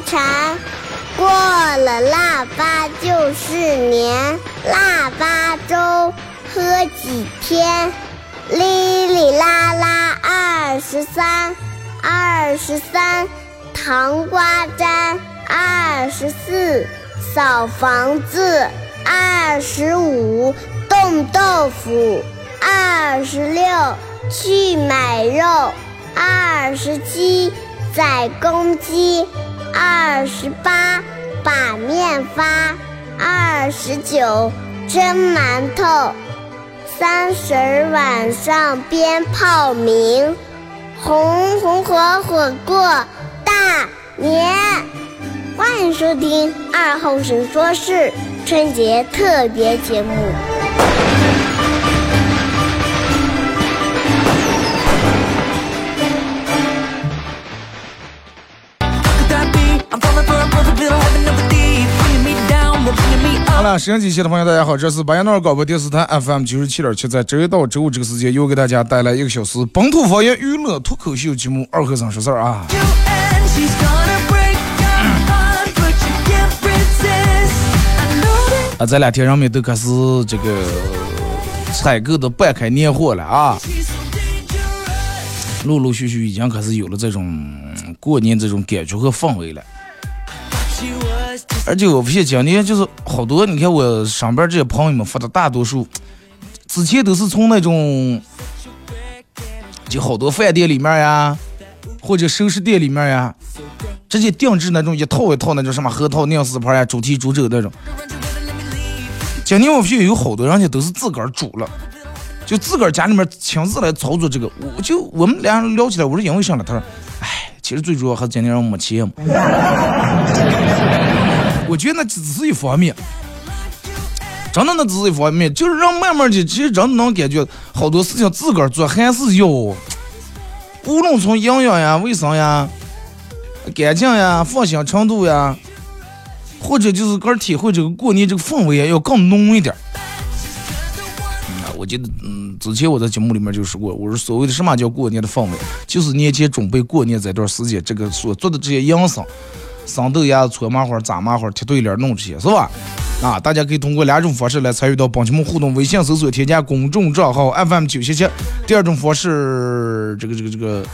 蝉。过了腊八就是年，腊八粥喝几天？哩哩啦啦二十三，二十三糖瓜粘，二十四扫房子，二十五冻豆腐，二十六去买肉，二十七宰公鸡。二十八把面发，二十九蒸馒头，三十晚上鞭炮鸣，红红火火过大年。欢迎收听二后生说事春节特别节目。了，收音机前的朋友，大家好，这是巴彦淖尔广播电视台 FM 九十七点七，在周一到周五这个时间，又给大家带来一个小时本土方言娱乐脱口秀节目《二和尚说事儿》啊。啊，这两天人们都开始这个采购的半开年货了啊，陆陆续续已经开始有了这种过年这种感觉和氛围了。而且我发现今年就是好多，你看我上边这些朋友们发的大多数，之前都是从那种就好多饭店里面呀，或者首饰店里面呀，直接定制那种一套一套那种什么核桃酿丝牌呀、猪蹄、猪肘那种。今年我发现有好多人家都是自个儿煮了，就自个儿家里面亲自来操作这个。我就我们俩聊起来，我说因为啥呢？他说，哎，其实最主要还是今年人没钱。我觉得那只是一方面，真的那只是一方面，就是让慢慢的，其实真的能感觉好多事情自个儿做还是要，无论从营养呀、卫生呀、干净呀、放心程度呀，或者就是个体会这个过年这个氛围呀，要更浓一点。我记得，嗯，之前我在节目里面就说过，我说所谓的什么叫过年的氛围，就是年前准备过年这段时间，这个所做的这些养生。生豆芽、搓麻花、炸麻花、贴对联，弄这些是吧？啊，大家可以通过两种方式来参与到本节目互动：微信搜索添加公众账号 FM 九七七；第二种方式，这个这个这个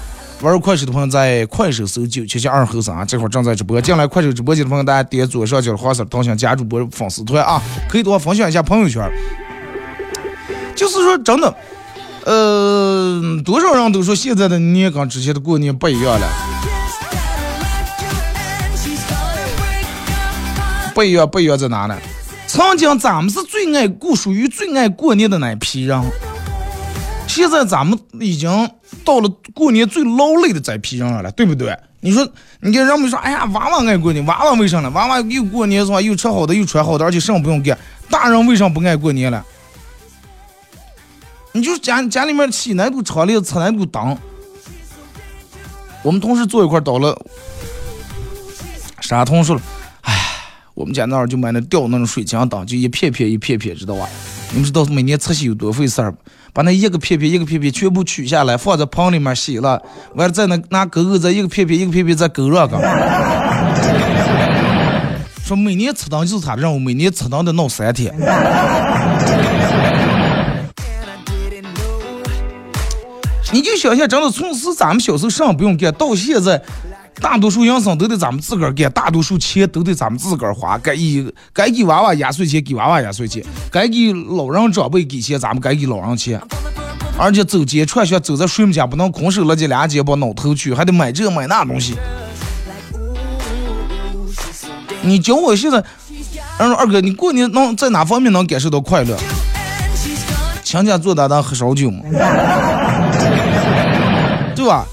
玩快手的朋友在快手搜九七七二后生啊，这会儿正在直播。进来快手直播间的朋友，大家点左上角的黄色头像加主播粉丝团啊，可以多分享一下朋友圈。就是说，真的，呃，多少人都说现在的年跟之前的过年不一样了。不一样，不一样在哪呢？曾经咱们是最爱过，属于最爱过年的那批人。现在咱们已经到了过年最劳累的这批人了，对不对？你说，你看人们说，哎呀，娃娃爱过年，娃娃为啥呢？娃娃又过年是吧？又吃好的，又穿好的，而且什么不用干。大人为啥不爱过年了？你就家家里面起那堵窗帘，插那堵灯。我们同事坐一块倒了，啥同事了？我们家那儿就买那吊那种水晶灯，就一片片一片片，知道吧？你们知道每年拆洗有多费事儿不？把那一个片片一个片片全部取下来，放在盆里面洗了，完了再那拿钩钩再一个片片一个片片再勾上个。说每年吃灯就是他的任务，每年吃灯得弄三天。你就想想，真的从此咱们小时候什么不用干，到现在。大多数养生都得咱们自个儿干，大多数钱都得咱们自个儿花。该给该给娃娃压岁钱给娃娃压岁钱，该给老人长辈给钱咱们该给老人钱。而且走街串巷走在谁们家不能空手了这俩肩膀挠头去，还得买这买那东西。你教我现在，二哥，你过年能在哪方面能感受到快乐？亲家坐大堂喝烧酒嘛，对吧？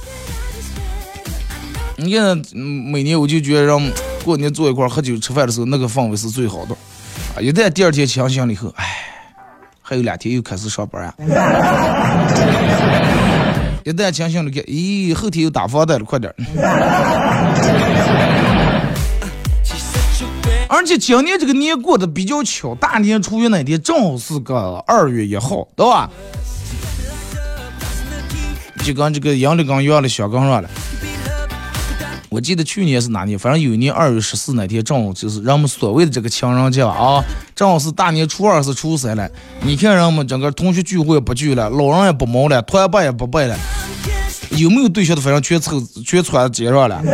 你看，每年我就觉得让过年坐一块喝酒吃饭的时候，那个氛围是最好的。啊，一旦第二天清醒了以后，哎，还有两天又开始上班啊。一旦清醒了，看，咦，后天又打房贷了，快点。而且今年这个年过得比较巧，大年初一那天正好是个二月一号，对吧？就跟这个阳历跟月历相刚上了。我记得去年是哪年，反正有一年二月十四那天，正好就是人们所谓的这个情人节啊，正好是大年初二是初三了。你看人们整个同学聚会不聚了，老人也不忙了，团拜也不拜了，有没有对象的反正全凑全穿街上了。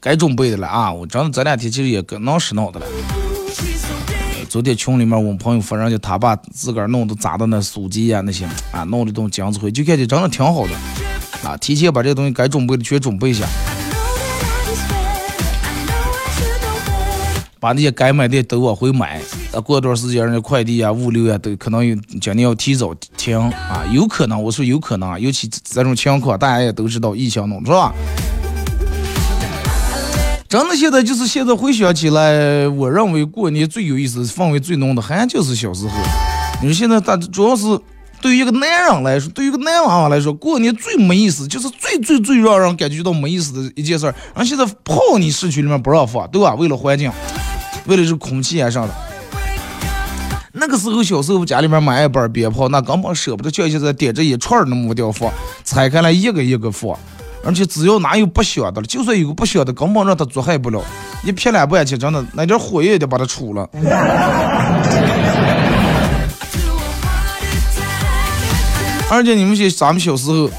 该准备的了啊！我真的这两天其实也跟闹使闹的了。昨天群里面我们朋友发人家他把自个儿弄的砸的那书籍呀那些啊弄的东浆子灰，就感觉真的挺好的啊！提前把这东西该准备的全准备一下，把那些该买的都往回买。啊，过段时间人家快递啊、物流啊都可能有今年要提早停啊，有可能我说有可能啊，尤其这种情况大家也都知道疫情弄是吧？真的，现在就是现在回想起来，我认为过年最有意思、氛围最浓的，还就是小时候。你说现在，大主要是对于一个男人来说，对于一个男娃娃来说，过年最没意思，就是最最最让人感觉到没意思的一件事儿。然后现在炮你市区里面不让放，对吧？为了环境，为了这空气啊啥的。那个时候小时候家里面买一包鞭炮，那根本舍不得叫现在点着一串儿那么掉放，拆开来一个一个放。而且只要哪有不响的了，就算有个不响的，根本让他做害不了。一撇两半去，真的那点火也得把它出了。而且你们些咱们小时候，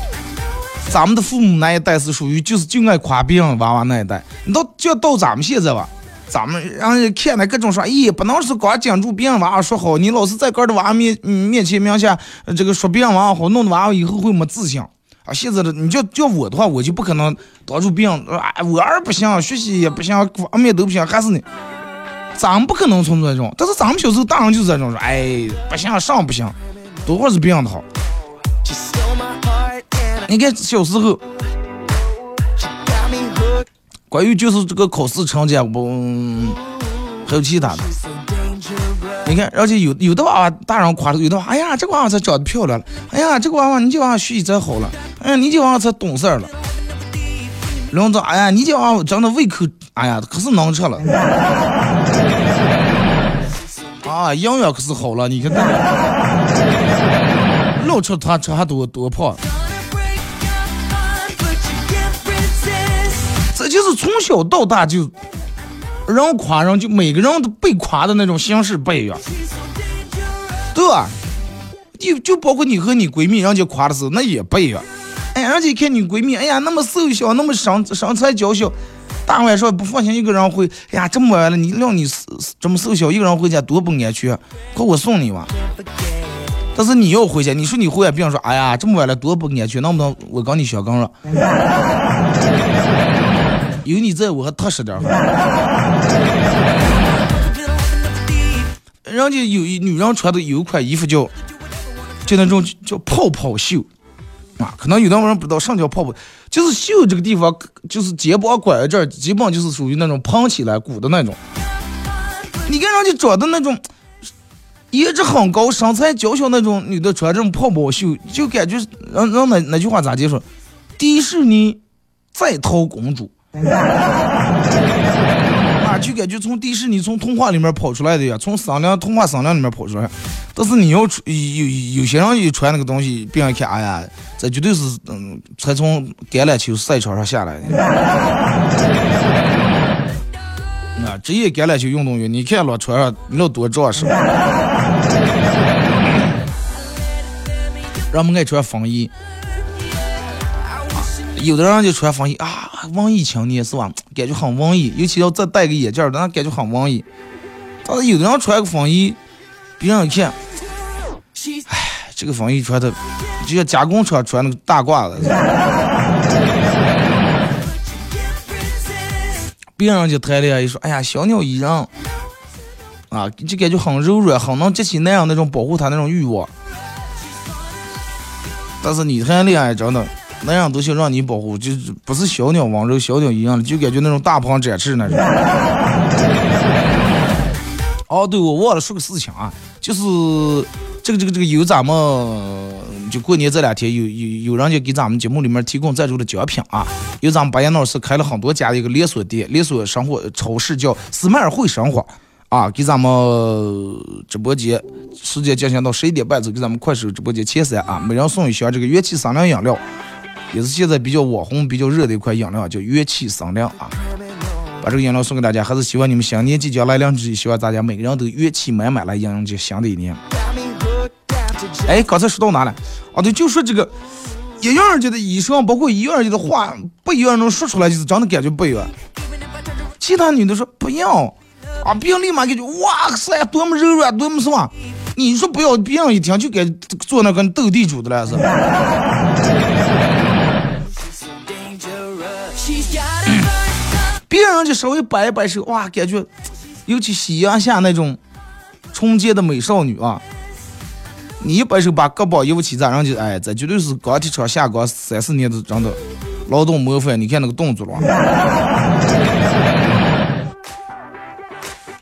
咱们的父母那一代是属于就是就爱夸别人娃娃那一代。你到就到咱们现在吧，咱们让人看那各种说，咦，不能是光讲住别人娃娃说好，你老是在个的娃面面前面下这个说别人娃娃好，弄得娃娃以后会没自信。啊，现在的你叫叫我的话，我就不可能当住病，哎，我儿不行，学习也不行，各方面都不行，还是你，咱们不可能从这种。但是咱们小时候大人就是这种说，哎，不行，上不行，多会是病的好。你看小时候，关于就是这个考试成绩，我还有其他的。你看，而且有有的娃娃大人夸的，有的娃，哎呀，这个娃娃才长得漂亮了，哎呀，这个娃娃你这娃娃学习才好了，哎呀，你这娃娃才懂事了。然后说，哎呀，你这娃娃长得胃口，哎呀，可是能吃了。啊，营养可是好了，你看，老吃他吃还多多胖。这就是从小到大就。人夸人就每个人都被夸的那种形式不一样，对吧？就就包括你和你闺蜜，人家夸的时候那也不一样。哎，人家一看你闺蜜，哎呀，那么瘦小，那么身身材娇小，大晚上不放心一个人回，哎呀，这么晚了，你让你这么瘦小一个人回家多不安全，快我送你吧。但是你要回家，你说你回家，别人说，哎呀，这么晚了多不安全，能不能我跟你小刚了？有你在我还踏实点儿。人家有一女人穿的有一款衣服叫，就那种叫泡泡袖啊，可能有的人不知道什么叫泡泡，就是袖这个地方就是肩膀拐这儿，基本就是属于那种蓬起来鼓的那种。你看人家长的那种颜值很高、身材娇小那种女的穿这种泡泡袖，就感觉让让那那句话咋结束？迪士尼在逃公主。啊，就感觉从迪士尼、从童话里面跑出来的呀，从商量童话商量里面跑出来。但是你要穿有有些人一穿那个东西，别人看，哎呀，这绝对是嗯，才从橄榄球赛场上下来的。啊，职业橄榄球运动员，你看老穿上，你老多壮实。人 们爱穿风衣。有的人就穿风衣啊，文艺青年是吧？感觉很文艺，尤其要再戴个眼镜儿，那感觉很文艺。但是有的人穿个风衣，别人一看，哎，这个风衣穿的就像加工厂穿那个大褂子。别人就谈恋爱一说，哎呀，小鸟依人啊，就感觉很柔软，很能激起男人那种保护他那种欲望。但是你谈恋爱真的。那样都想让你保护，就是不是小鸟温柔，小鸟一样的，就感觉那种大鹏展翅那种。哦，对，我忘了说个事情啊，就是这个这个这个有咱们就过年这两天有有有人家给咱们节目里面提供赞助的奖品啊，有咱们巴彦淖尔市开了很多家的一个连锁店，连锁生活超市叫斯迈尔汇生活啊，给咱们直播间时间进行到十一点半左右，给咱们快手直播间前三啊，每人送一箱这个元气三粮饮料，也是现在比较网红、比较热的一款饮料，叫元气三粮啊。把这个饮料送给大家，还是希望你们新年即将来临之际，希望大家每个人都元气满满来迎接新的一年。哎，刚才说到哪了？哦，对，就说这个一样儿的医生，包括一样儿的话，不一样能说出来，就是真的感觉不一样。其他女的说不要，啊，别人立马感觉哇塞，多么柔软，多么什么？你说不要，别人一听就该做那跟斗地主的了是。别人家稍微摆一摆手，哇，感觉，尤其夕阳下那种纯洁的美少女啊，你一摆手把胳膊一起咋，人就哎，这绝对是钢铁厂下岗三四年的真的劳动模范。你看那个动作了，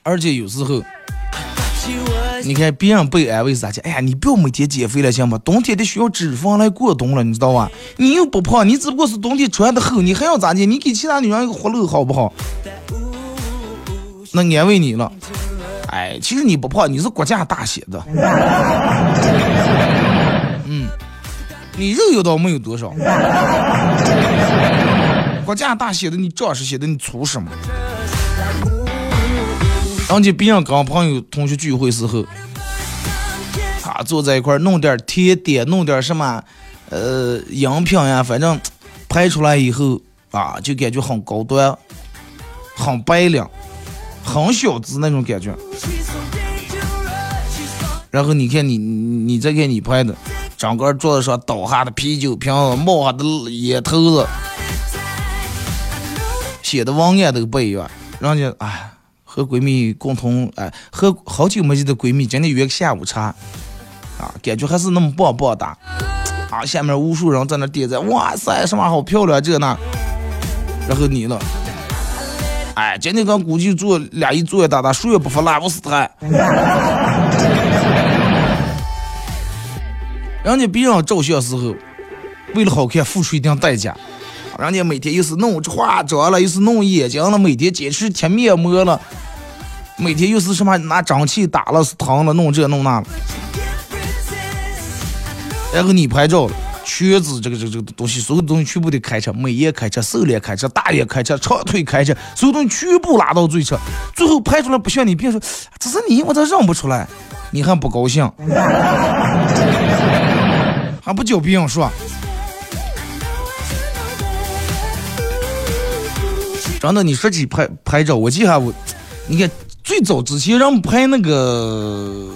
而且有时候，你看别人被安慰啥去？哎呀，你不要每天减肥了行吗？冬天得需要脂肪来过冬了，你知道吧？你又不胖，你只不过是冬天穿的厚，你还要咋的？你给其他女人一个活路好不好？那安慰你了。哎，其实你不胖，你是骨架大写的。嗯，你肉有倒没有多少，骨架大写的，你壮实些的，你粗什么？人家别人跟朋友同学聚会时候，他坐在一块儿弄点甜点，弄点什么，呃，饮品呀，反正拍出来以后啊，就感觉很高端，很白领。很小资那种感觉，然后你看你你再看你拍的，整个桌子上倒下的啤酒瓶子，冒下的烟头子，写的文案都不一样。人家哎，和闺蜜共同哎，和好久没见的闺蜜今天约个下午茶，啊，感觉还是那么棒棒哒。啊，下面无数人在那点赞，哇塞，什么好漂亮这那，然后你呢？哎，今天刚估计做俩一坐一大大，谁也不服拉不死他。人家别人照相时候，为了好看付出一定代价。人家每天又是弄化妆了，又是弄眼睛了，每天坚持贴面膜了，每天又是什么拿蒸汽打了是疼了，弄这弄那了。然后你拍照了。瘸子这个这个这个东西，所有东西全部得开车，美颜开车，瘦脸开车，大眼开车，长腿开车，所有东西全部拉到最车，最后拍出来不像你，别说这是你，我咋认不出来？你还不高兴？还不叫别人说？真的，你说起拍拍照，我记下我，你看最早之前让拍那个。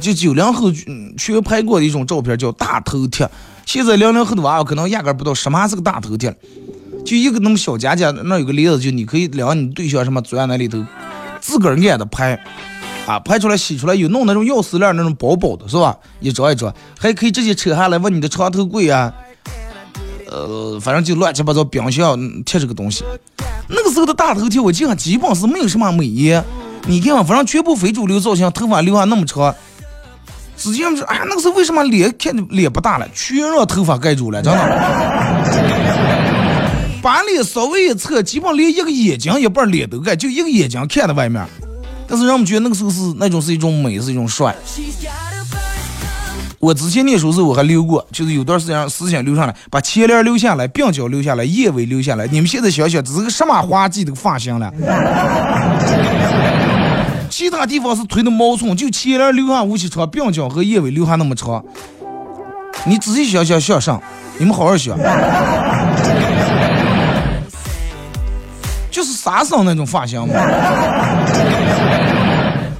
就九零后全拍过的一种照片叫大头贴，现在零零后的娃娃可能压根不知道什么是个大头贴，就一个那么小夹夹，那有个链子，就你可以量你对象什么钻那里头，自个儿按的拍，啊，拍出来洗出来有弄那种钥匙链那种薄薄的，是吧？一张一张，还可以直接扯下来往你的床头柜啊，呃，反正就乱七八糟冰箱贴这个东西。那个时候的大头贴，我记得基本是没有什么美颜，你看，反正全部非主流造型，头发留下那么长。实际上，哎，那个时候为什么脸看脸不大了，全让头发盖住了，真的。把脸稍微一侧，基本连一个眼睛一半脸都盖，就一个眼睛看在外面。但是让我们觉得那个时候是那种是一种美，是一种帅。我之前念书时候我还留过，就是有段时间思想留上来，把前脸留下来，鬓角留下来，眼尾留下来。你们现在想想，这是个什么滑稽的发型了？其他地方是推的毛寸，就前脸留下无锡长，鬓角和眼尾留下那么长。你仔细想想想上，你们好好想，就是沙僧那种发型嘛。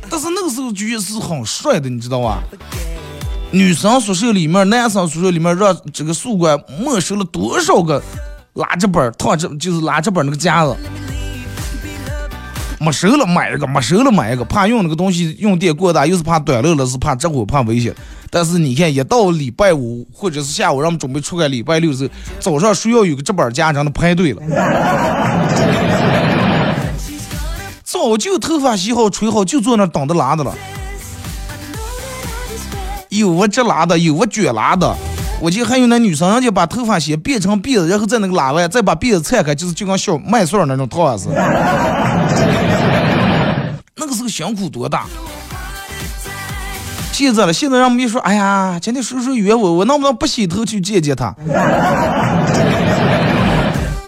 但是那个时候觉得是很帅的，你知道吧？女生宿舍里面，男生宿舍里面，让这个宿管没收了多少个拉直板、套着就是拉直板那个夹子。没收了买一个，没收了买一个，怕用那个东西用电过大，又是怕短路了，是怕着火，怕危险。但是你看，一到礼拜五或者是下午，让我们准备出个礼拜六时，早上需要有个这板家长的排队了。早就头发洗好吹好，就坐那等着拉的了。有我这拉的，有我卷拉的。我记得还有那女生，人家把头发先变成辫子，然后在那个拉完，再把辫子拆开，就是就跟小麦穗那种套子。那个时候辛苦多大。现在了，现在让我们一说，哎呀，今天叔叔约我，我能不能不洗头去见见他？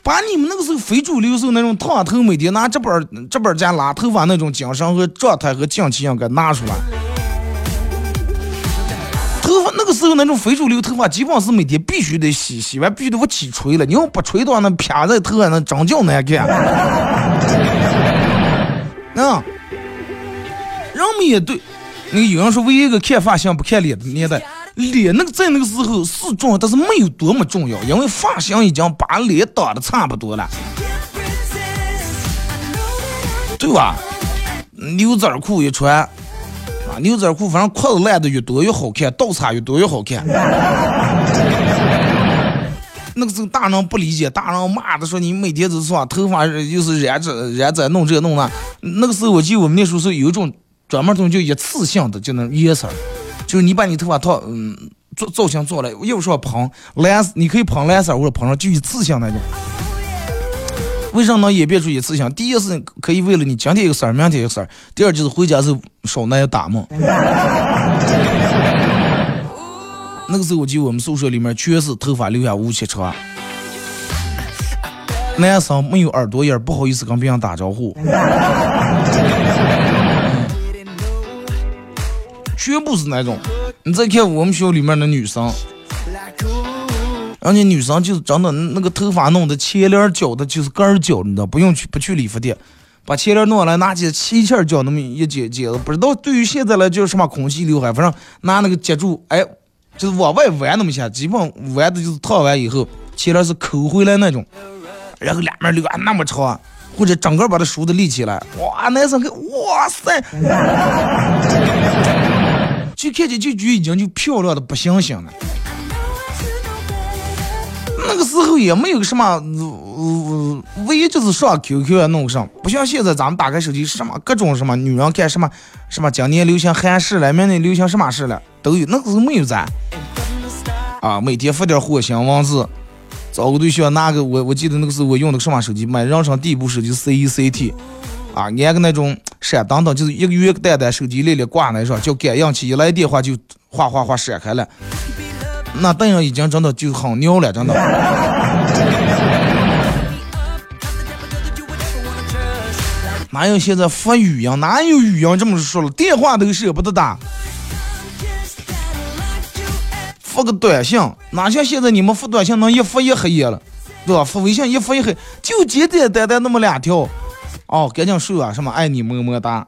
把你们那个时候非主流时候那种烫头，每天拿这本这本家拉头发那种精神和状态和劲气样给拿出来。时候那种非主流头发，基本上是每天必须得洗，洗完必须得我起吹了。你要不吹的话，那撇在头上那真叫难看。啊，人们也对。那个有人说，唯一一个看发型不看脸的年代，脸那个在那个时候是重要，但是没有多么重要，因为发型已经把脸挡的差不多了，对吧？牛仔裤一穿，啊，牛仔裤反正裤子烂的越多越好看，倒插越多越好看。那个时候大人不理解，大人骂的说你每天都是把头发又是染这染这弄这弄那。那个时候我记得我们那时候是有一种。专门东西就一次性的就能颜色，就是你把你头发套嗯做造型做了，又说蓬蓝，你可以蓬蓝色或者蓬上就一次性那种。为什么能演变出一次性？第一是可以为了你今天一个事儿，明天一个事儿；第二就是回家时候少那些打梦。那个时候我记得我们宿舍里面全是头发留下乌七长，男生没有耳朵眼，不好意思跟别人打招呼。全部是那种，你再看我们学校里面的女生，而且女生就是真的那个头发弄的前帘绞的，就是根儿绞，你知道，不用去不去理发店，把前帘弄下来，拿起气气绞那么一剪剪子，不知道对于现在来叫什么空气刘海，反正拿那个接住，哎，就是往外弯那么下，基本弯的就是烫完以后前帘是抠回来那种，然后两边留啊那么长，或者整个把它梳的立起来，哇，男生看，哇塞。就看见就觉已经就漂亮的不行行了。那个时候也没有什么，唯一就是上 QQ 啊弄上，不像现在咱们打开手机什么各种什么女人干什么什么今年流行韩式了，明年流行什么式了都有。那个时候没有咱啊，每天发点火星文字，找个对象拿个我我记得那个时候我用的什么手机，买人生第一部手机 CECT。啊，连个那种闪灯灯，就是一个月个蛋蛋，手机里里挂那上，叫感应器，一来电话就哗哗哗闪开了。那灯上已经真的就很牛了，真的。哪有现在发语音？哪有语音这么说了？电话都舍不得打，发个短信，哪像现在你们发短信能一发一黑夜了，对吧？发微信一发一黑，就简简单单那么两条。哦，赶紧睡啊！什么爱你么么哒。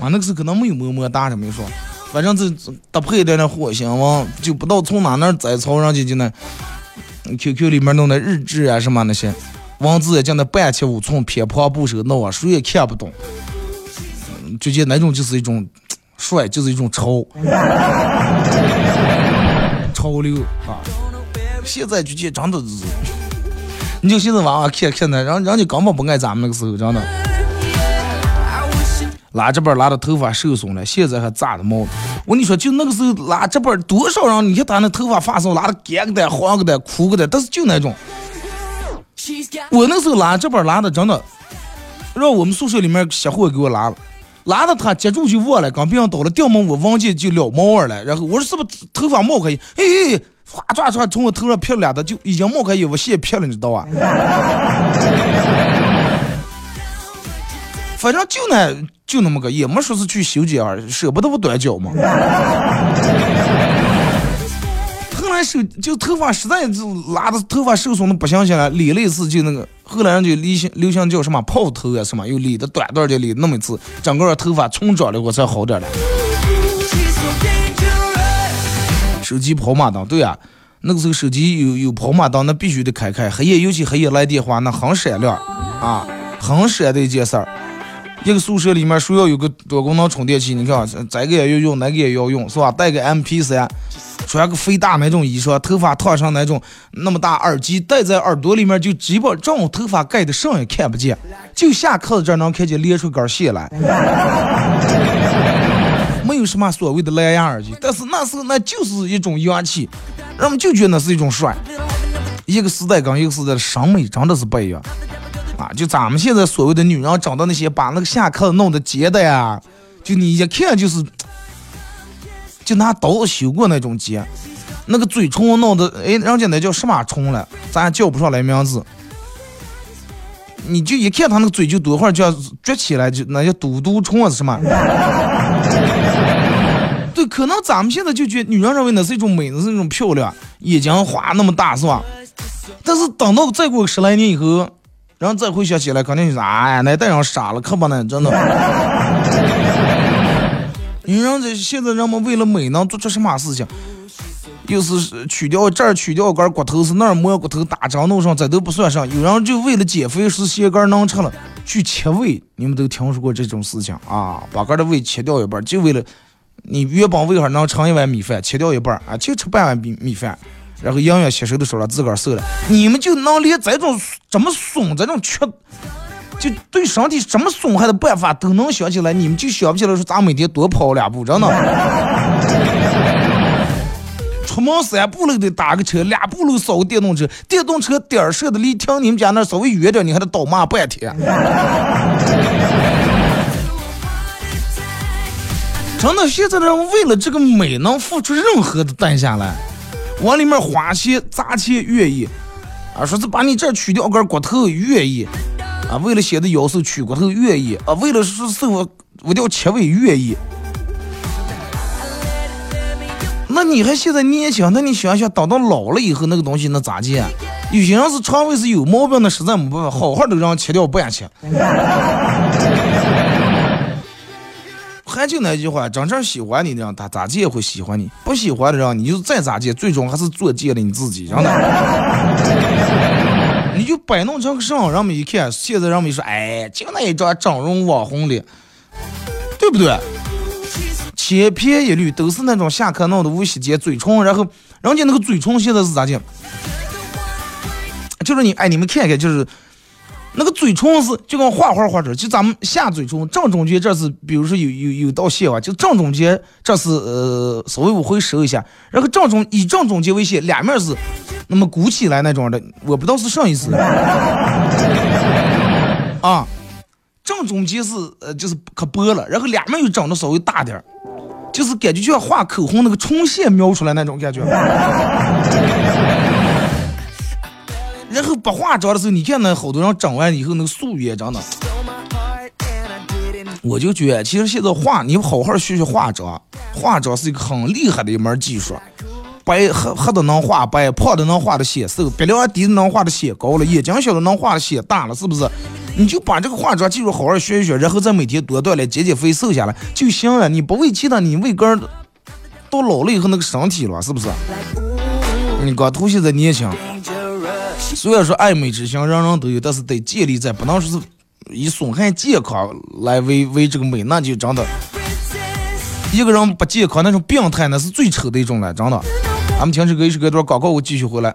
啊，那个时候可能没有么么哒，这没说，反正这搭配的那火星文，就不知道从哪那摘草，人家就那 QQ 里面弄的日志啊什么那些文字也讲的半切五寸，偏旁部首闹啊，谁也看不懂。就觉那种就是一种帅，就是一种潮，潮流啊。现在就觉真的是。你就现在娃娃看看那，人人家根本不爱咱们那个时候，真的。拉这边拉的头发受损了，现在还扎的毛。我跟你说，就那个时候拉这边多少人，你看他那头发发色拉的干个的、黄个的、枯个的，但是就那种。我那时候拉这边拉的真的，让我们宿舍里面小伙给我拉了，拉的他接住就忘了，刚别人倒了掉毛，我忘记就撩毛儿了。然后我说是不是头发冒可以？哎。哗唰唰从我头上撇了俩的，就已经冒开我线撇了，你知道吧？反正就那就那么个，也没说是去修剪而，舍不得不短脚嘛。后来手就头发实在就拉的头发受损的不行行了，理了一次就那个，后来人就流行流行叫什么泡头啊什么，又理的短短的理那么一次，整个头发重长了我才好点了。手机跑马灯，对啊，那个时候手机有有跑马灯，那必须得开开。黑夜尤其黑夜来电话，那很闪亮啊，很闪的一件事儿。一个宿舍里面说要有个多功能充电器，你看这个也要用，那个也要用，是吧？带个 MP 三，穿个肥大那种衣裳，头发烫上那种那么大耳机戴在耳朵里面，就基本这种头发盖的上也看不见，就下课这能看见连出根线来。没有什么所谓的蓝牙耳机，但是那时候那就是一种洋气，人们就觉得那是一种帅。一个时代跟一个时代的审美真的是不一样啊，就咱们现在所谓的女人找到那些，把那个下颌弄得尖的呀，就你一看就是，就拿刀修过那种尖，那个嘴唇弄的，哎，人家那叫什么虫了，咱叫不上来名字。你就一看他那个嘴就多会儿就要撅起来，就那叫嘟嘟虫啊是什么？对，可能咱们现在就觉女人认为那是一种美，是一种漂亮，眼睛花那么大是吧？但是等到再过十来年以后，然后再回想起来，肯定就是哎，那代人傻了，可不能真的。女人这现在人们为了美能做出什么事情？又是取掉这儿取掉根骨头，是那儿磨骨头打针弄上，这都不算上。有人就为了减肥，是鞋跟能吃了，去切胃，你们都听说过这种事情啊？把根的胃切掉一半，就为了你原本胃上能盛一碗米饭，切掉一半啊，就吃半碗米米饭，然后营养吸收的少了，自个儿瘦了。你们就能连这种这么损、这种缺，就对身体什么损害的办法都能想起来，你们就想不起来说咱每天多跑两步，真的。出门三步路得打个车，两步路扫个电动车，电动车点儿设的离停你们家那稍微远点，你还得倒骂半天。真的，现在的人为了这个美能付出任何的代价来，往里面花钱砸钱愿意，啊，说是把你这取掉根骨头愿意，啊，为了显得腰瘦取骨头愿意，啊，为了是瘦我掉切胃愿意。那你还现在年轻，那你想想，等到老了以后那个东西那咋接？有些人是肠胃是有毛病，那实在没办法，好好的让切掉不敢切。还就那句话，真正喜欢你的人，他咋接也会喜欢你；不喜欢的人，你就再咋接，最终还是作贱了你自己，真的。你就摆弄成个上，人们一看，现在人们一说，哎，就那一张整容网红脸，对不对？千篇一律都是那种下课弄的无细节嘴唇，然后人家那个嘴唇现在是咋的？就是你哎，你们看看，就是那个嘴唇是就跟画画画着，就咱们下嘴唇正中间这是，比如说有有有道线啊，就正中间这是呃稍微往回收一下，然后正中以正中间为线，两面是那么鼓起来那种的，我不知道是啥意思 啊。正中间是呃就是可薄了，然后两面又长得稍微大点儿。就是感觉就像画口红那个唇线描出来那种感觉，然后不化妆的时候，你看那好多人整完以后那个素颜真的，我就觉得其实现在化你好好学学化妆，化妆是一个很厉害的一门技术，白黑黑的能化白，胖的能化的显瘦，鼻梁低的能化的显高了，眼睛小的能化的显大了，是不是？你就把这个化妆技术好好学一学，然后再每天多锻炼，减减肥，瘦下来就行了。你不为其他，你为个人到老了以后那个身体了，是不是？你光图现在年轻，虽然说爱美之心人人都有，但是得建立在不能说是以损害健康来为为这个美，那就真的一个人不健康那种病态，那是最丑的一种了，真的。咱们听这个一首歌段广告，我继续回来。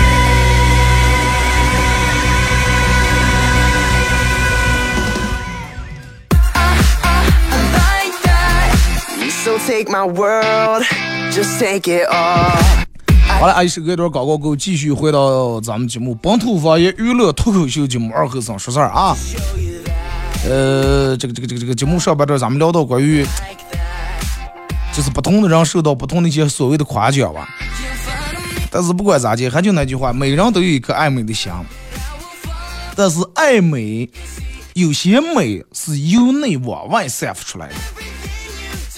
好了，阿姨是隔一段广告后，继续回到咱们节目本土方言娱乐脱口秀节目二和尚说事儿啊。呃，这个这个这个这个节目上半段咱们聊到关于，就是不同的人受到不同的一些所谓的夸奖吧。但是不管咋地，还就那句话，每人都有一颗爱美的心。但是爱美，有些美是由内往外散发出来的。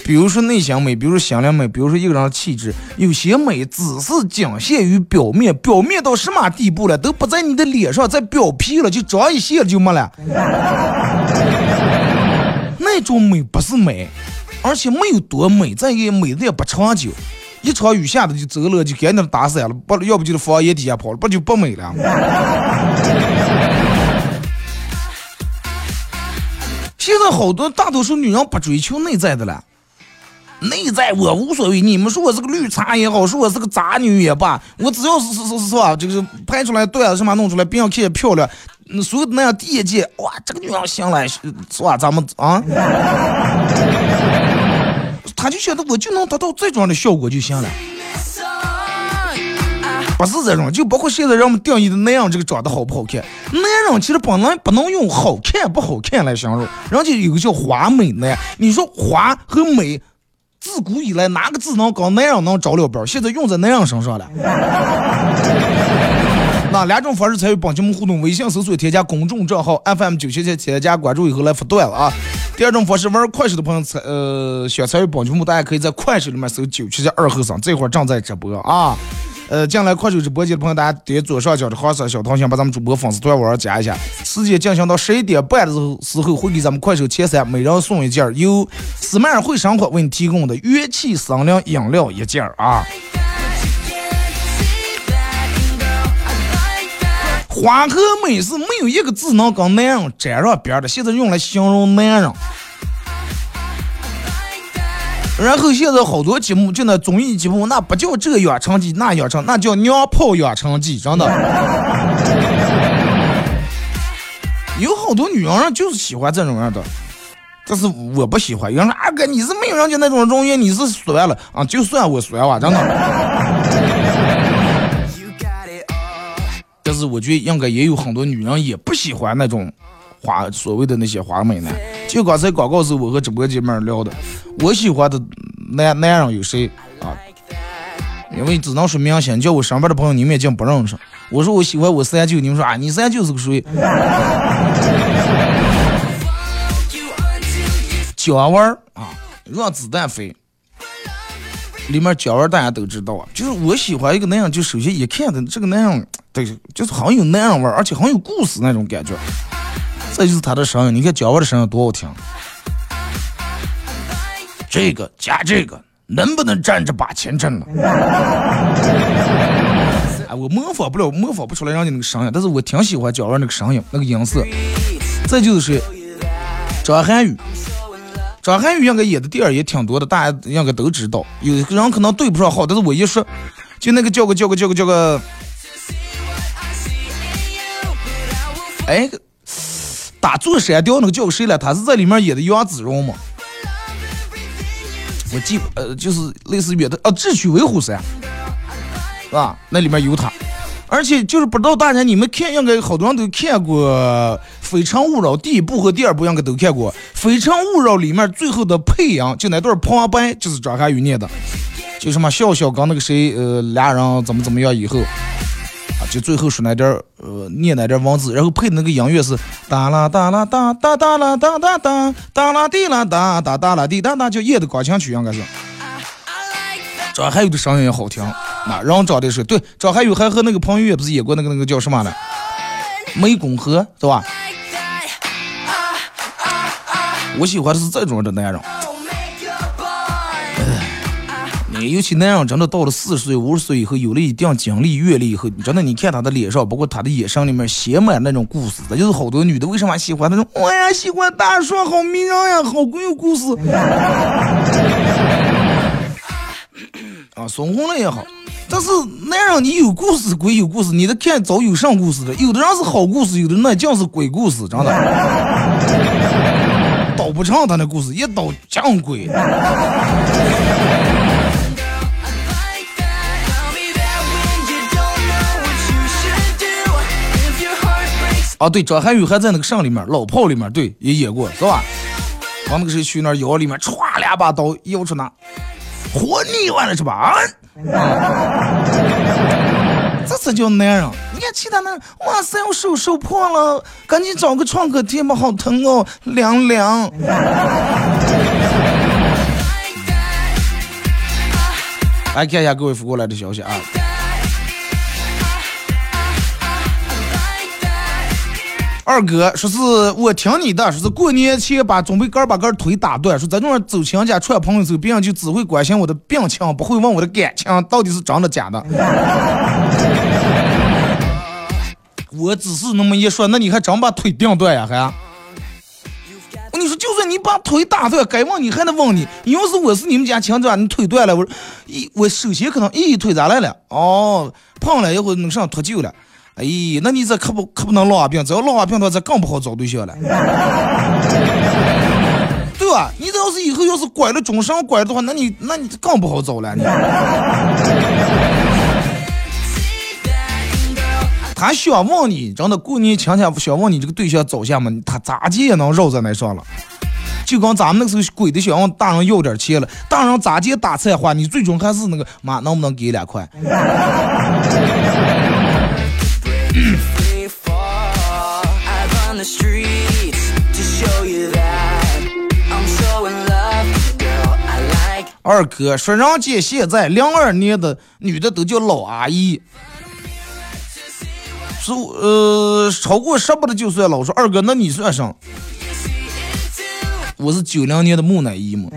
比如说内心美，比如说心灵美，比如说一个人的气质，有些美只是仅限于表面，表面到什么地步了，都不在你的脸上，在表皮了，就长一些就没了。那种美不是美，而且没有多美，再一个美的也不长久，一场雨下的就走了，就赶紧打伞了，不要不就是房檐底下跑了，不就不美了。现在好多大多数女人不追求内在的了。内在我无所谓，你们说我是个绿茶也好，说我是个渣女也罢，我只要是是是是吧，就是拍出来段子什么弄出来，别人看漂亮，所有的那样第一件，哇，这个女人行了，是吧？咱们啊，他就觉得我就能达到这种的效果就行了，不是这种，就包括现在让我们定义的那样，这个长得好不好看，那样其实不能不能用好看不好看来形容，人家有个叫华美男，你说华和美。自古以来，哪个字能跟那样能着了边？现在用在那样身上了。那两种方式参与本节目互动：微信搜索添加公众账号 FM 九七七，添加关注以后来发段了啊。第二种方式，玩快手的朋友参呃想参与本节目，大家可以在快手里面搜九七七二后生，这会儿正在直播啊。呃，进来快手直播间的朋友，大家点左上角的黄色小桃心，把咱们主播粉丝团往上加一下。时间进行到十一点半的时候，时候会给咱们快手前三每人送一件由斯麦尔会生活为你提供的元气森林饮料一件啊。花和美是没有一个字能跟男人沾上边的，现在用来形容男人。然后现在好多节目，就那综艺节目，那不叫这养成记，那养成那叫娘炮养成记，真的。有好多女人就是喜欢这种样的，但是我不喜欢。有人说二哥你是没有人家那种容颜，你是酸了啊？就算我酸吧，真的。但是我觉得应该也有很多女人也不喜欢那种花所谓的那些花美男。就刚才广告时，我和直播间里面聊的，我喜欢的男男人有谁啊？因为只能说明星，叫我身边的朋友你们也竟不认识。我说我喜欢我三舅，你们说啊，你三舅是个谁？姜文啊，让子弹飞。里面姜文大家都知道啊，就是我喜欢一个男人，就首先一看的这个男人，对，就是很有男人味，而且很有故事那种感觉。再就是他的声音，你看姜文的声音多好听。这个加这个，能不能站着把钱挣了？哎，我模仿不了，模仿不出来人家那个声音，但是我挺喜欢姜文那个声音，那个音色。再就是张涵予，张涵予应该演的电影也挺多的，大家应该都知道。有个人可能对不上号，但是我一说，就那个叫个叫个叫个叫个，哎。打坐山雕那个叫谁来？他是在里面演的杨子荣吗？我记呃，就是类似于的啊，智取威虎山，是吧？那里面有他，而且就是不知道大家你们看，应该好多人都看过《非诚勿扰》第一部和第二部，应该都看过。《非诚勿扰》里面最后的配音，就那段旁白就是张涵予念的，就什么笑笑跟那个谁呃俩人怎么怎么样以后。就最后说那点儿呃，念那点儿文字，然后配的那个音乐是哒啦哒啦哒哒哒啦哒哒哒哒啦滴啦哒哒哒啦滴哒哒，就夜的钢琴曲应该是。张涵予的声音也好听，那人长得是对，张涵予还和那个彭于晏不是演过那个那个叫什么的湄公河是吧？我喜欢的是这种的男人。尤其男人真的到了四十岁、五十岁以后，有了一定经历、阅历以后，真的你看他的脸上，包括他的眼神里面，写满那种故事。这就是好多女的为什么喜欢那种，我呀喜欢大叔，好迷人呀，好有故事。啊，孙红雷也好，但是男人你有故事归有故事，你得看早有上故事的，有的人是好故事，有的那叫是鬼故事，真的。倒不成他那故事，一倒讲鬼。啊，对，张涵予还在那个上里面，老炮里面，对，也演过，是吧？我们那个谁去那窑里面，歘两把刀摇出那，活腻歪了是吧？啊！这才叫男人。你看其他男人，哇塞，我手手破了，赶紧找个创可贴吧，好疼哦，凉凉。来看一下各位发过来的消息啊。二哥说是我听你的，说是过年前把准备杆把杆腿打断，说在路上走亲家串朋友时候，别人就只会关心我的病情，不会问我的感情到底是真的假的。我只是那么一说，那你还真把腿定断呀？还？我你说，就算你把腿打断，该问你还得问你。你要是我是你们家亲家，你腿断了，我一我首先可能咦腿咋来了？哦，胖了以后那上脱臼了。哎，那你这可不可不能老花病？只要老花病的话，这更不好找对象了，对吧？你这要是以后要是拐了终身拐的话，那你那你更不好找了。你，他想问你，真的过年前天想问你这个对象找下吗？他咋地也能绕在那上了。就跟咱们那时候鬼的想问大人要点钱了，大人咋接打菜话，你最终还是那个妈能不能给两块？二哥说：“人家现在零二年的女的都叫老阿姨，说呃超过十八的就算老。说二哥，那你算啥？我是九零年的木乃伊嘛。”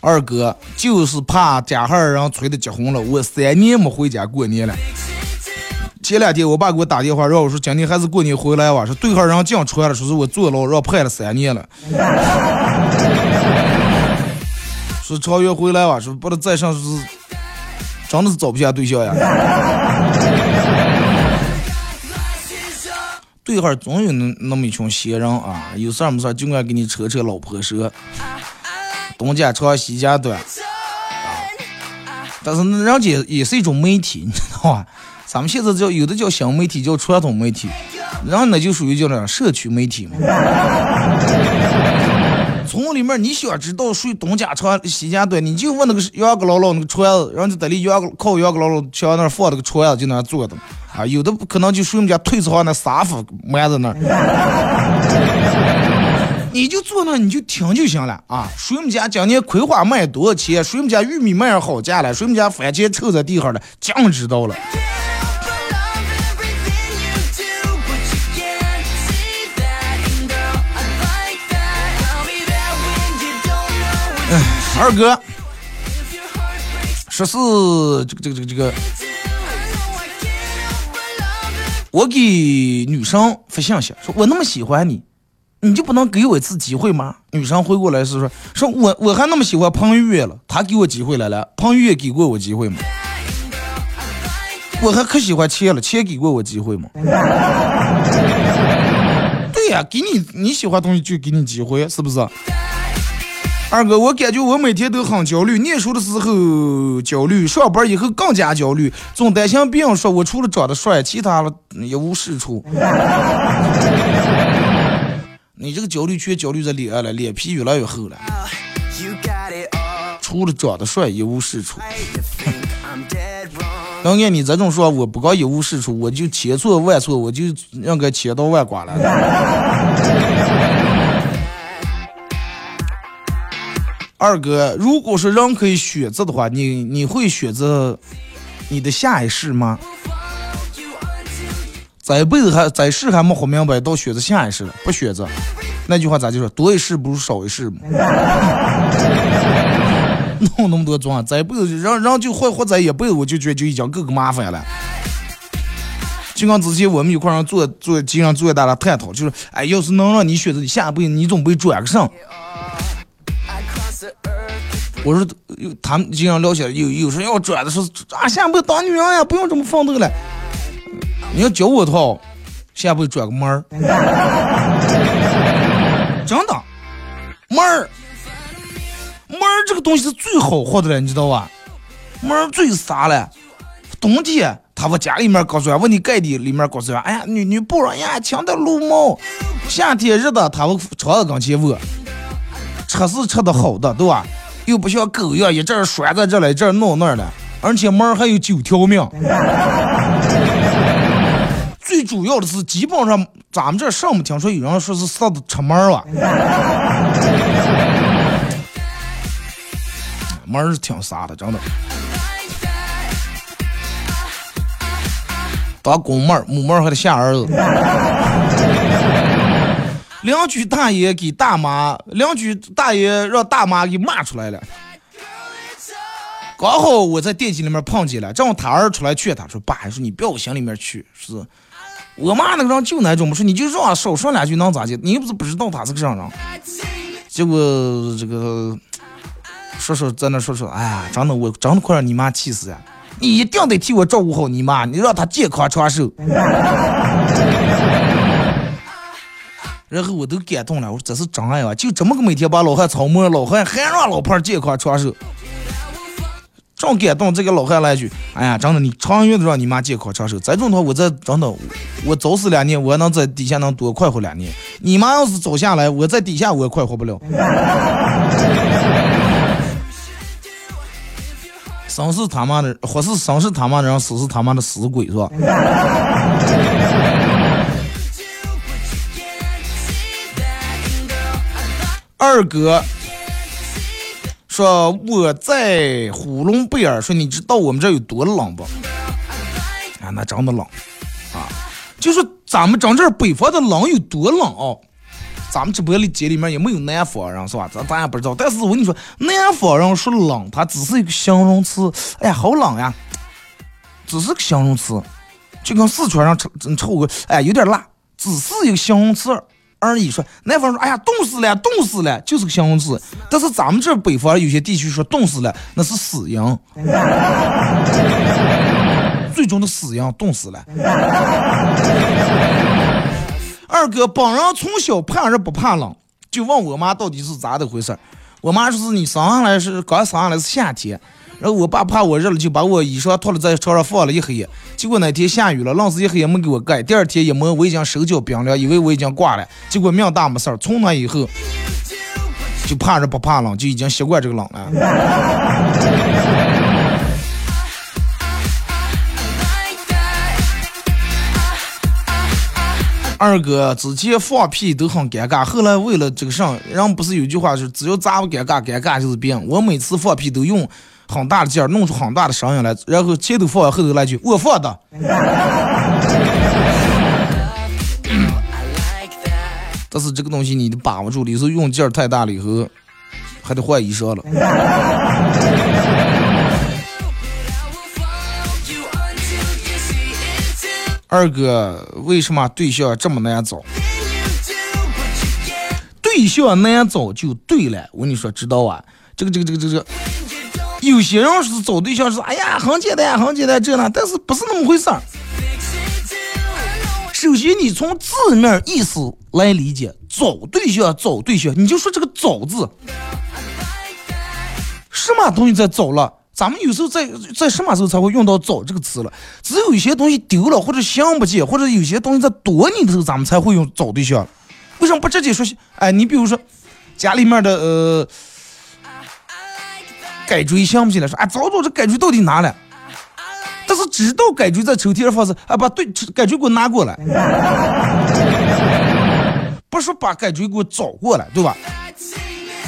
二哥就是怕家孩儿人催的结婚了，我三年没回家过年了。前两天我爸给我打电话，让我说今年还是过年回来吧。说对号人进穿了，说是我坐牢，让判了三年了。说超越回来吧，说不能再上，是真的是找不下对象呀。对号总有那那么一群闲人啊，有事儿没事儿就爱给你扯扯老婆舌。东家长西家短，但是人家也是一种媒体，你知道吧？咱们现在叫有的叫新媒体，叫传统媒体，然后那就属于叫那社区媒体嘛。从里面你想知道谁东家长西家短，你就问那个杨个姥姥那个串子，然后就在里杨个靠杨个姥姥墙那放那个串子，就那坐的啊。有的不可能就属我们家退子上那沙发埋在那。你就坐那，你就听就行了啊！谁们家今年葵花卖多少钱？谁们家玉米卖好价了？谁们家番茄臭在地上了？讲知道了。二哥，说是这个这个这个这个，我给女生发信息，说我那么喜欢你。你就不能给我一次机会吗？女生回过来是说，说我我还那么喜欢彭于晏了，他给我机会来了。彭于晏给过我机会吗？我还可喜欢钱了，钱给过我机会吗？对呀，给你你喜欢东西就给你机会，是不是？二哥，我感觉我每天都很焦虑，念书的时候焦虑，上班以后更加焦虑，总担心别人说我除了长得帅，其他的一无是处。你这个焦虑全焦虑在脸了，脸皮越来越厚了。除了长得帅一无是处。要按你这种说，我不光一无是处，我就千错万错，我就应该千刀万剐了。二哥，如果说人可以选择的话，你你会选择你的下一世吗？这辈子还这世还没活明白，到选择下一世了，不选择，那句话咋就说？多一事不如少一事嘛。弄那么多装，这辈子让让就活活这一辈子，我就觉得就已经够个麻烦了。就跟之前我们一块儿做做经常做大家探讨，就是哎，要是能让你选择，你下一步你准备转个上？我说有他们经常聊起来，有有时候要转的是啊，下一步当女人呀，不用这么奋斗了。你要教我套，下一步转个门儿，真的门儿门儿这个东西是最好活的了，你知道吧？门儿最啥了？冬天他往家里面搞砖，往你盖的里面搞砖。哎呀，女女不让呀，强的撸毛。夏天热的，他往窗子跟前窝，吃是吃的好的，对吧？又不像狗一样，一阵儿拴在这来，一阵儿弄那儿的，而且猫还有九条命。最主要的是，基本上咱们这上没听说有人说是啥子出门儿了。门儿是挺啥的，真的。当公猫，母猫还得下儿子。邻居大爷给大妈，邻居大爷让大妈给骂出来了。刚好我在电梯里面碰见了，正好他儿出来劝他说：“爸，说你不要往心里面去，是我妈那个人就那种，我说你就让少说两句能咋的？你又不是不知道他是个啥人。”结果这个说说在那说说，哎呀，真的我真的快让你妈气死呀！你一定得替我照顾好你妈，你让她健康长寿。然后我都感动了，我说这是真爱啊！就这么个每天把老汉操磨，老汉还让老伴健康长寿，正感动。这个老汉来一句：“哎呀，真的，你长远的让你妈健康长寿。再这种的话，我这真的，我早死两年，我能在底下能多快活两年。你妈要是早下来，我在底下我也快活不了。生是他妈的，活是生是他妈的人，死是他妈的死鬼，是吧？”二哥说我在呼伦贝尔，说你知道我们这有多冷不？啊，那真的冷啊！就说咱们整这北方的冷有多冷啊？咱们直播里间里面也没有南方人是吧？咱咱也不知道。但是我跟你说，南方人说冷，它只是一个形容词。哎呀，好冷呀，只是个形容词，就跟四川人吃吃火锅，哎，有点辣，只是一个形容词。而已说，南方说，哎呀，冻死了，冻死了，就是个形容词。但是咱们这北方有些地区说冻死了，那是死人，最终的死人，冻死了。二哥本人从小怕热不怕冷，就问我妈到底是咋的回事我妈说是你生下来是刚生下来是夏天。然后我爸怕我热了，就把我衣裳脱了在床上放了一黑夜。结果那天下雨了，愣是一黑夜没给我盖。第二天一摸，我已经手脚冰凉，以为我已经挂了。结果命大没事儿，从那以后就怕热不怕冷，就已经习惯这个冷了。二哥之前放屁都很尴尬，后来为了这个事，人不是有句话说，只要咱不尴尬，尴尬就是病。我每次放屁都用。很大的劲儿，弄出很大的声音来，然后前头放，后头来句我放的。但是这个东西你得把握住，有时候用劲儿太大了以后，还得换衣裳了。二哥，为什么对象这么难找？对象难找就对了，我跟你说，知道啊？这个这个这个这个。有些人是找对象是，哎呀，很简单，很简单，这那，但是不是那么回事儿。首先，你从字面意思来理解，找对象，找对象，你就说这个“找”字，什么东西在找了？咱们有时候在在什么时候才会用到“找”这个词了？只有一些东西丢了，或者想不见，或者有些东西在躲你的时候，咱们才会用“找对象”。为什么不直接说？哎，你比如说家里面的呃。改锥想不起来，说啊，早早这改锥到底哪了？但是知道改锥在抽屉里放着，啊，把对改锥给我拿过来，不是把改锥给我找过来，对吧？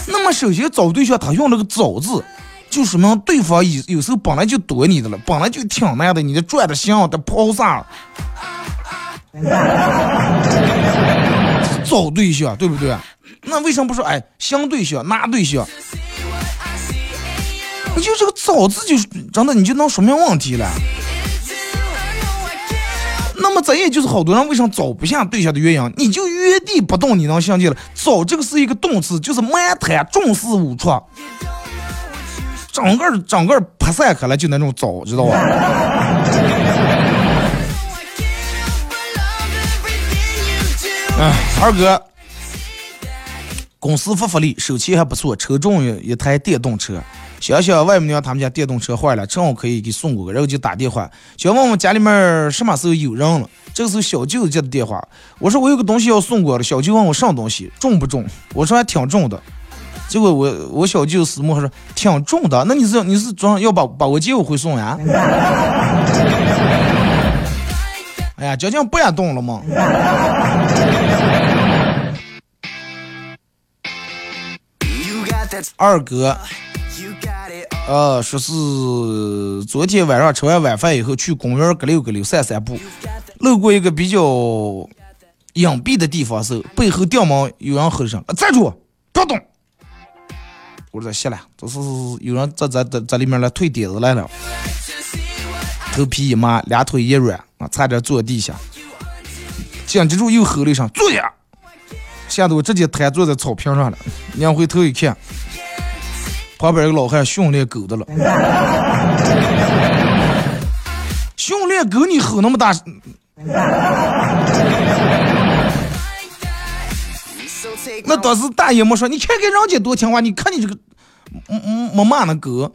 那么首先找对象，他用那个找字，就说明对方有有时候本来就躲你的了，本来就挺难的，你的转的香的抛啥？找对象，对不对？那为什么不说哎，相对象，拿对象？你就这个“早”字，就真的你就能说明问题了。那么这也就是好多人为什么找不下对象的原因。你就原地不动，你能想见了？找这个是一个动词，就是蛮谈重事无出，整个整个拍散开了就那种找，知道吧？哎，二哥，公司发福利，手气还不错，抽中一台电动车。想想外母娘他们家电动车坏了，正好可以给送过去，然后就打电话，想问问家里面什么时候有人了。这个时候小舅接的电话，我说我有个东西要送过来，小舅问我什么东西，重不重？我说还挺重的。结果我我小舅思慕说挺重的，那你是你是装要把把我接我回送呀？哎呀，究竟不也动了吗？二哥，呃，说是昨天晚上吃完晚饭以后去公园搁溜搁溜散散步，路过一个比较隐蔽的地方时，背后掉毛有人吼声：“站住，不要动！”我说谢了，这是有人在在在在里面来退点子来了。头皮一麻，两腿一软啊，差点坐地下。紧接着又吼了一声：“坐下！”吓得我直接瘫坐在草坪上了。仰回头一看，旁边一个老汉训练狗的了。训练狗你吼那么大？那当时大爷没说，你看看人家多听话，你看你这个，嗯嗯，没骂那狗。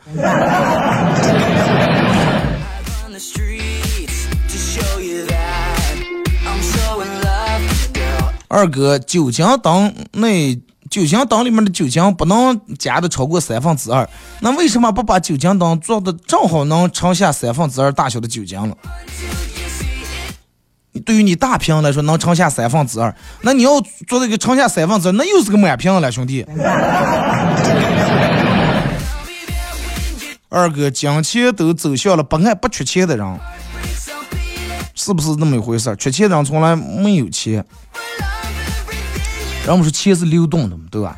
二哥，酒精灯那酒精灯里面的酒精不能加的超过三分之二，那为什么不把酒精灯做的正好能盛下三分之二大小的酒精了？对于你大瓶来说能盛下三分之二，那你要做这个盛下三分之二，那又是个满瓶了，兄弟。二哥，金钱都走向了不爱不缺钱的人，是不是那么一回事？缺钱的人从来没有钱。人们说钱是流动的嘛，对吧？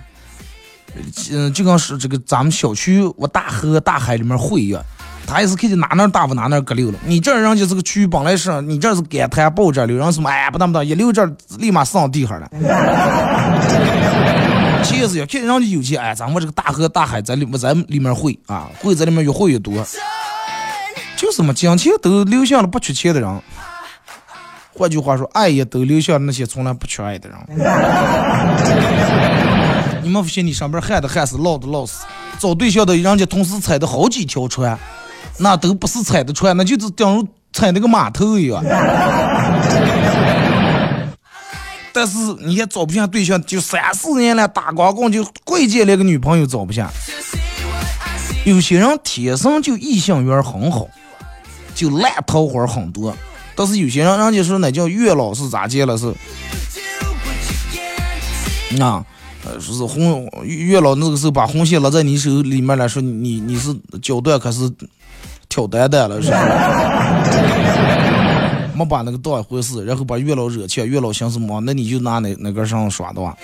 嗯，就跟是这个咱们小区我大河大海里面汇一样，他也是看见哪哪大不哪哪搁溜了。你这人家这个区域本来是，你这是干滩抱着流，人什么哎不当不当，一溜这立马上地上了。钱是要看人家有钱，哎，咱们这个大河大海在里面在里面汇啊，汇在里面越汇越多。就是嘛，金钱都流向了不缺钱的人。换句话说，爱也都流向那些从来不缺爱的人。你们不信，你上边喊的喊死，唠的唠死，找对象的人家同时踩的好几条船，那都不是踩的船，那就是等于踩那个码头一样。但是你也找不下对象，就三四年了，打光棍就贵贱连个女朋友找不下。有些人天生就异性缘很好，就烂桃花很多。但是有些人，人家说那叫月老是咋接了是？啊，呃，说是红月老那个时候把红线落在你手里面来说，你你是脚断可是挑担担了是？没把那个当一回事，然后把月老惹气，月老寻思么？那你就拿那那根绳耍的吧。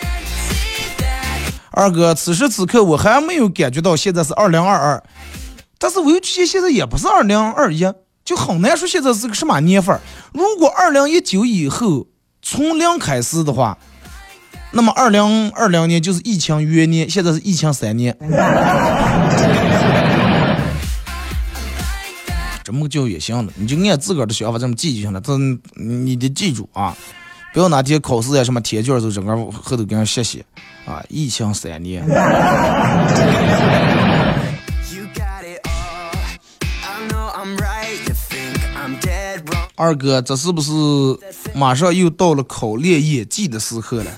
二哥，此时此刻我还没有感觉到现在是二零二二，但是我又觉得现在也不是二零二一。就很难说现在是个什么年份。如果二零一九以后从零开始的话，那么二零二零年就是疫情元年，现在是疫情三年。这么教也行的，你就按自个儿的想法这么记就行了。这你得记住啊，不要哪天考试呀什么填卷时候整个后头给人写写啊，疫情三年。二哥，这是不是马上又到了考验演技的时刻了？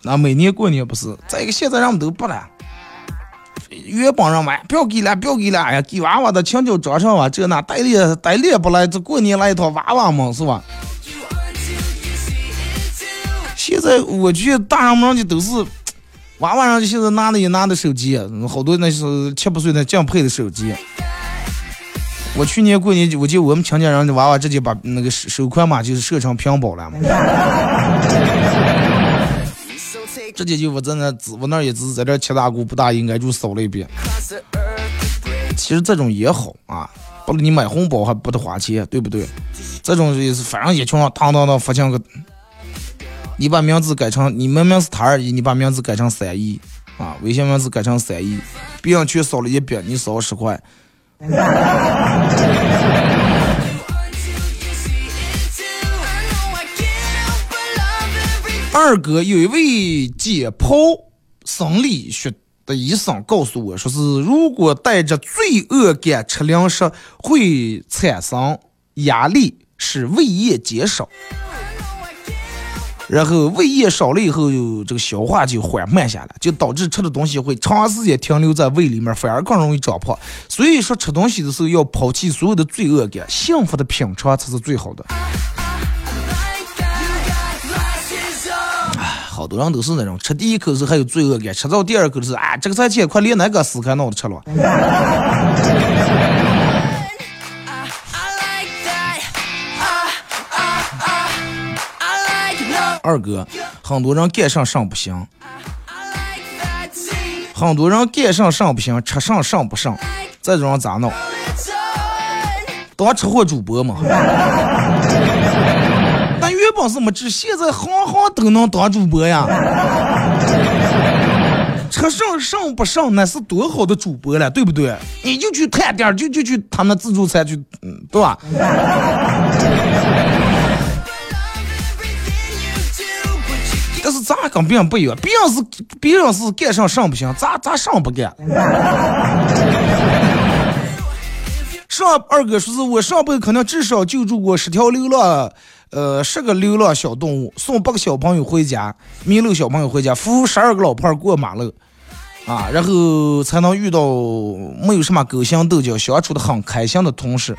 那每年过年不是？再一个，现在人们都不了，原本人嘛，不要给了，不要给了，哎呀，给娃娃的墙角装上吧，这那带练带练不来，这过年来一套娃娃嘛，是吧？现在我觉得大人们人家都是娃娃，人现在拿的也拿的手机，好多那是七八岁的降配的手机。我去年过年，我记得我们亲家人的娃娃直接把那个收款码就是设成屏保了嘛，直接就我在那我那也只是在这七大姑八大姨挨住扫了一遍。其实这种也好啊，不给你买红包还不得花钱，对不对？这种也是，反正一群人当当当发现个，你把名字改成你明明是他二姨，你把名字改成三姨啊，微信名字改成三姨，别人去扫了一遍，你扫十块。二哥有一位解剖生理学的医生告诉我说是，如果带着罪恶感吃零食，会产生压力，使胃液减少，然后胃液少了以后，这个消化就缓慢下来，就导致吃的东西会长时间停留在胃里面，反而更容易长胖。所以说，吃东西的时候要抛弃所有的罪恶感，幸福的品尝才是最好的。好多人都是那种吃第一口时还有罪恶感，吃到第二口是啊，这个菜切快连那个撕开脑子吃了。二哥，很多人干上上不行，很多人干上上不行，吃上上不上，这种人咋弄？当吃货主播嘛。但原本是没治，现在行行都能当主播呀！吃上上不上，那是多好的主播了，对不对？你就去探店，就就去他们自助餐去，嗯，对吧？但是咱跟别人不一样，别人是别人是干上上不行，咱咱上不干。上二哥说是我上辈子可能至少救助过十条流浪。呃，十个流浪小动物，送八个小朋友回家，迷路小朋友回家，扶十二个老婆过马路，啊，然后才能遇到没有什么勾心斗角，相处的很开心的同事。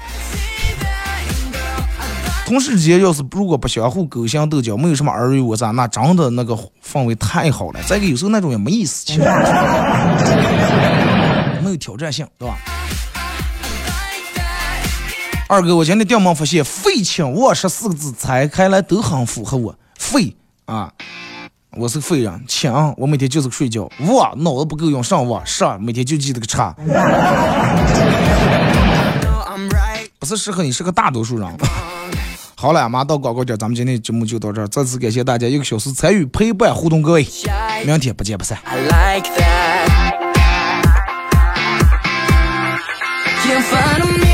同事之间要是如果不相互勾心斗角，没有什么尔虞我诈，那真的那个氛围太好了。再一个，有时候那种也没意思，其实 没有挑战性，对吧？二哥，我今天电门发现“废寝忘食”四个字拆开来都很符合我。废啊，我是个废人。寝，我每天就是个睡觉。忘，脑子不够用上网。上，每天就记得个差。不是适合你，是个大多数人。好了，马上到广告点，咱们今天节目就到这儿。再次感谢大家一个小时参与陪伴互动，各位，明天不见不散。In front of me